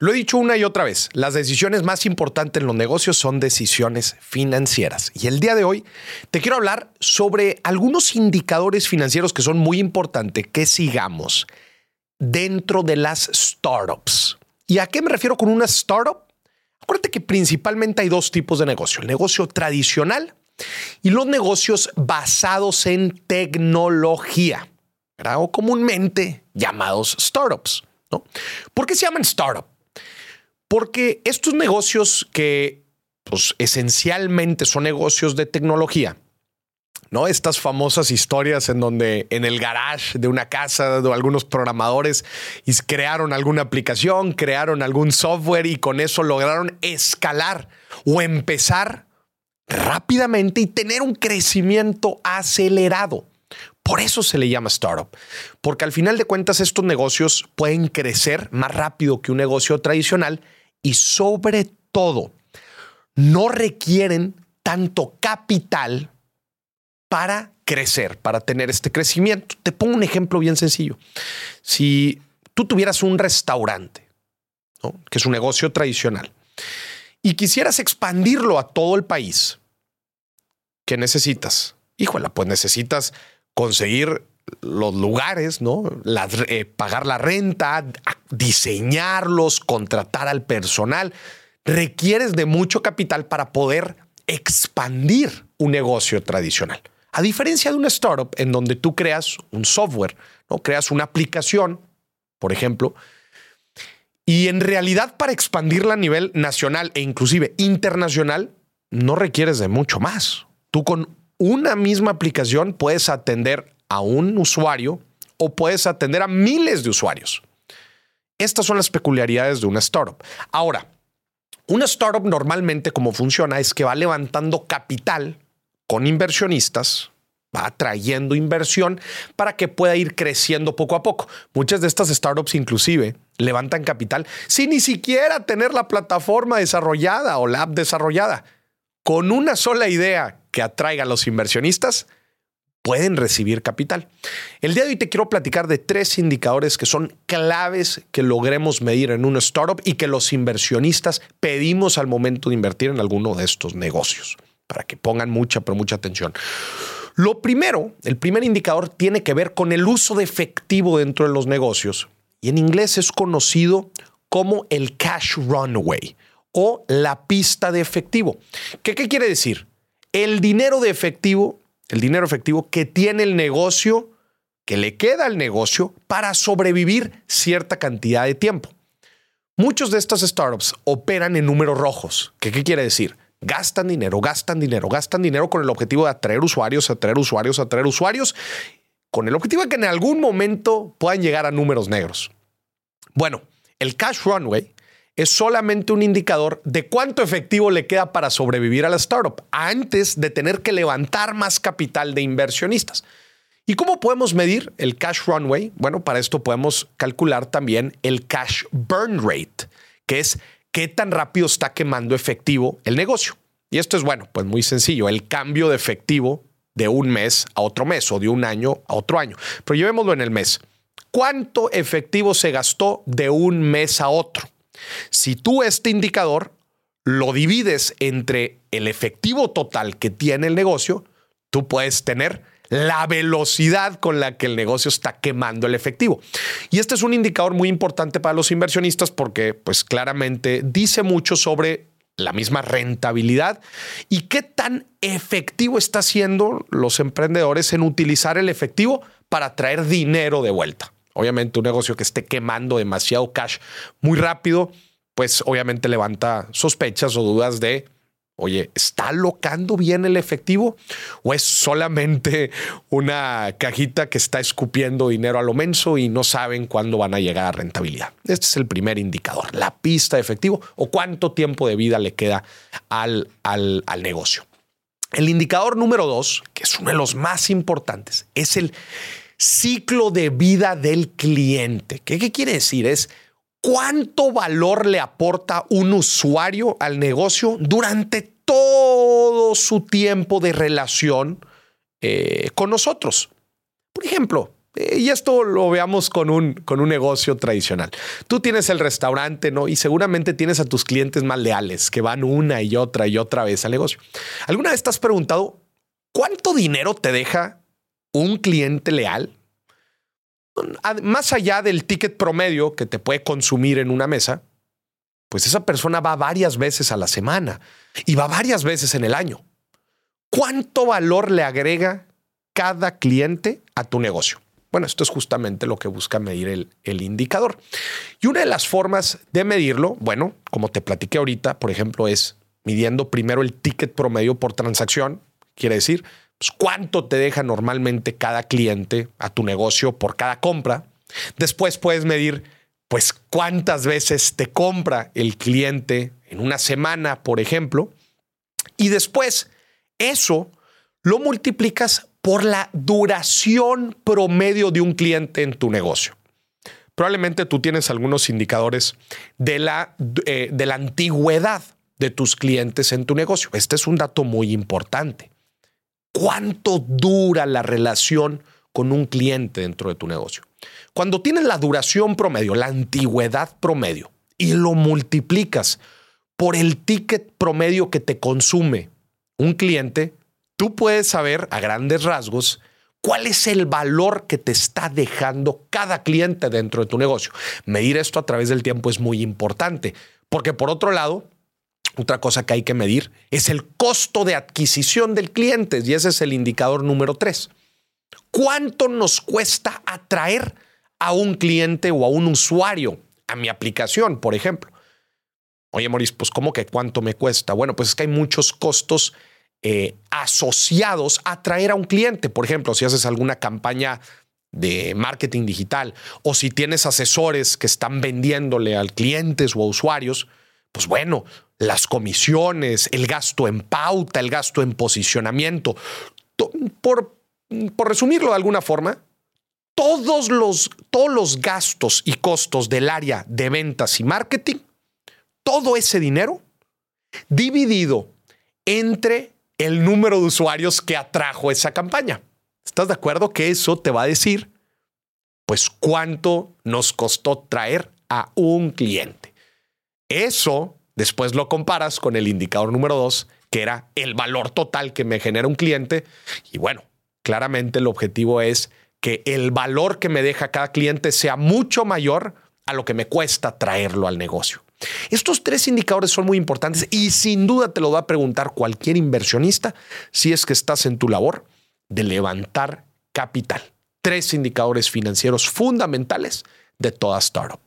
Lo he dicho una y otra vez, las decisiones más importantes en los negocios son decisiones financieras. Y el día de hoy te quiero hablar sobre algunos indicadores financieros que son muy importantes que sigamos dentro de las startups. ¿Y a qué me refiero con una startup? Acuérdate que principalmente hay dos tipos de negocio, el negocio tradicional y los negocios basados en tecnología, o comúnmente llamados startups. ¿no? ¿Por qué se llaman startup? Porque estos negocios que pues, esencialmente son negocios de tecnología, ¿no? Estas famosas historias en donde en el garage de una casa de algunos programadores crearon alguna aplicación, crearon algún software y con eso lograron escalar o empezar rápidamente y tener un crecimiento acelerado. Por eso se le llama startup, porque al final de cuentas estos negocios pueden crecer más rápido que un negocio tradicional y sobre todo no requieren tanto capital para crecer, para tener este crecimiento. Te pongo un ejemplo bien sencillo. Si tú tuvieras un restaurante, que es un negocio tradicional, y quisieras expandirlo a todo el país, ¿qué necesitas? Híjole, pues necesitas conseguir los lugares, ¿no? Eh, pagar la renta, diseñarlos, contratar al personal. Requieres de mucho capital para poder expandir un negocio tradicional. A diferencia de una startup en donde tú creas un software, ¿no? creas una aplicación, por ejemplo, y en realidad para expandirla a nivel nacional e inclusive internacional, no requieres de mucho más. Tú con una misma aplicación puedes atender a un usuario o puedes atender a miles de usuarios. Estas son las peculiaridades de una startup. Ahora, una startup normalmente como funciona es que va levantando capital con inversionistas, va trayendo inversión para que pueda ir creciendo poco a poco. Muchas de estas startups inclusive levantan capital sin ni siquiera tener la plataforma desarrollada o la app desarrollada. Con una sola idea que atraiga a los inversionistas, pueden recibir capital. El día de hoy te quiero platicar de tres indicadores que son claves que logremos medir en una startup y que los inversionistas pedimos al momento de invertir en alguno de estos negocios, para que pongan mucha, pero mucha atención. Lo primero, el primer indicador tiene que ver con el uso de efectivo dentro de los negocios y en inglés es conocido como el cash runway o la pista de efectivo. ¿Qué, qué quiere decir? El dinero de efectivo el dinero efectivo que tiene el negocio, que le queda al negocio para sobrevivir cierta cantidad de tiempo. Muchos de estas startups operan en números rojos. ¿Qué, ¿Qué quiere decir? Gastan dinero, gastan dinero, gastan dinero con el objetivo de atraer usuarios, atraer usuarios, atraer usuarios, con el objetivo de que en algún momento puedan llegar a números negros. Bueno, el cash runway es solamente un indicador de cuánto efectivo le queda para sobrevivir a la startup antes de tener que levantar más capital de inversionistas. ¿Y cómo podemos medir el cash runway? Bueno, para esto podemos calcular también el cash burn rate, que es qué tan rápido está quemando efectivo el negocio. Y esto es bueno, pues muy sencillo, el cambio de efectivo de un mes a otro mes o de un año a otro año. Pero llevémoslo en el mes. ¿Cuánto efectivo se gastó de un mes a otro? Si tú este indicador lo divides entre el efectivo total que tiene el negocio, tú puedes tener la velocidad con la que el negocio está quemando el efectivo. Y este es un indicador muy importante para los inversionistas porque pues claramente dice mucho sobre la misma rentabilidad y qué tan efectivo está siendo los emprendedores en utilizar el efectivo para traer dinero de vuelta. Obviamente un negocio que esté quemando demasiado cash muy rápido, pues obviamente levanta sospechas o dudas de, oye, ¿está alocando bien el efectivo o es solamente una cajita que está escupiendo dinero a lo menso y no saben cuándo van a llegar a rentabilidad? Este es el primer indicador, la pista de efectivo o cuánto tiempo de vida le queda al, al, al negocio. El indicador número dos, que es uno de los más importantes, es el ciclo de vida del cliente. ¿Qué, quiere decir? Es cuánto valor le aporta un usuario al negocio durante todo su tiempo de relación eh, con nosotros. Por ejemplo, Eh, y esto lo veamos con un, con un negocio tradicional. Tú tienes el restaurante, ¿no? Y seguramente tienes a tus clientes más leales que van una y otra y otra vez al negocio. ¿Alguna vez te has preguntado cuánto dinero te deja un cliente leal? Más allá del ticket promedio que te puede consumir en una mesa, pues esa persona va varias veces a la semana y va varias veces en el año. ¿Cuánto valor le agrega cada cliente a tu negocio? Bueno, esto es justamente lo que busca medir el, el, indicador. Y una de las formas de medirlo, bueno, como te platiqué ahorita, por ejemplo, es midiendo primero el ticket promedio por transacción. Quiere decir, pues, cuánto te deja normalmente cada cliente a tu negocio por cada compra. Después puedes medir, pues, cuántas veces te compra el cliente en una semana, por ejemplo. Y después, eso lo multiplicas por la duración promedio de un cliente en tu negocio. Probablemente tú tienes algunos indicadores de la, eh, de la antigüedad de tus clientes en tu negocio. Este es un dato muy importante. ¿Cuánto dura la relación con un cliente dentro de tu negocio? Cuando tienes la duración promedio, la antigüedad promedio, y lo multiplicas por el ticket promedio que te consume un cliente, tú puedes saber a grandes rasgos cuál es el valor que te está dejando cada cliente dentro de tu negocio. Medir esto a través del tiempo es muy importante, porque por otro lado, otra cosa que hay que medir es el costo de adquisición del cliente y ese es el indicador número tres. ¿Cuánto nos cuesta atraer a un cliente o a un usuario a mi aplicación, por ejemplo? Oye, Maurice, pues ¿cómo que cuánto me cuesta? Bueno, pues es que hay muchos costos eh, asociados a atraer a un cliente. Por ejemplo, si haces alguna campaña de marketing digital o si tienes asesores que están vendiéndole a clientes o a usuarios, pues bueno, las comisiones, el gasto en pauta, el gasto en posicionamiento, por, por resumirlo de alguna forma, todos los, todos los gastos y costos del área de ventas y marketing, todo ese dinero dividido entre el número de usuarios que atrajo esa campaña. ¿Estás de acuerdo que eso te va a decir, pues, cuánto nos costó traer a un cliente? Eso después lo comparas con el indicador número dos, que era el valor total que me genera un cliente. Y bueno, claramente el objetivo es que el valor que me deja cada cliente sea mucho mayor a lo que me cuesta traerlo al negocio. Estos tres indicadores son muy importantes y sin duda te lo va a preguntar cualquier inversionista si es que estás en tu labor de levantar capital. Tres indicadores financieros fundamentales de toda startup.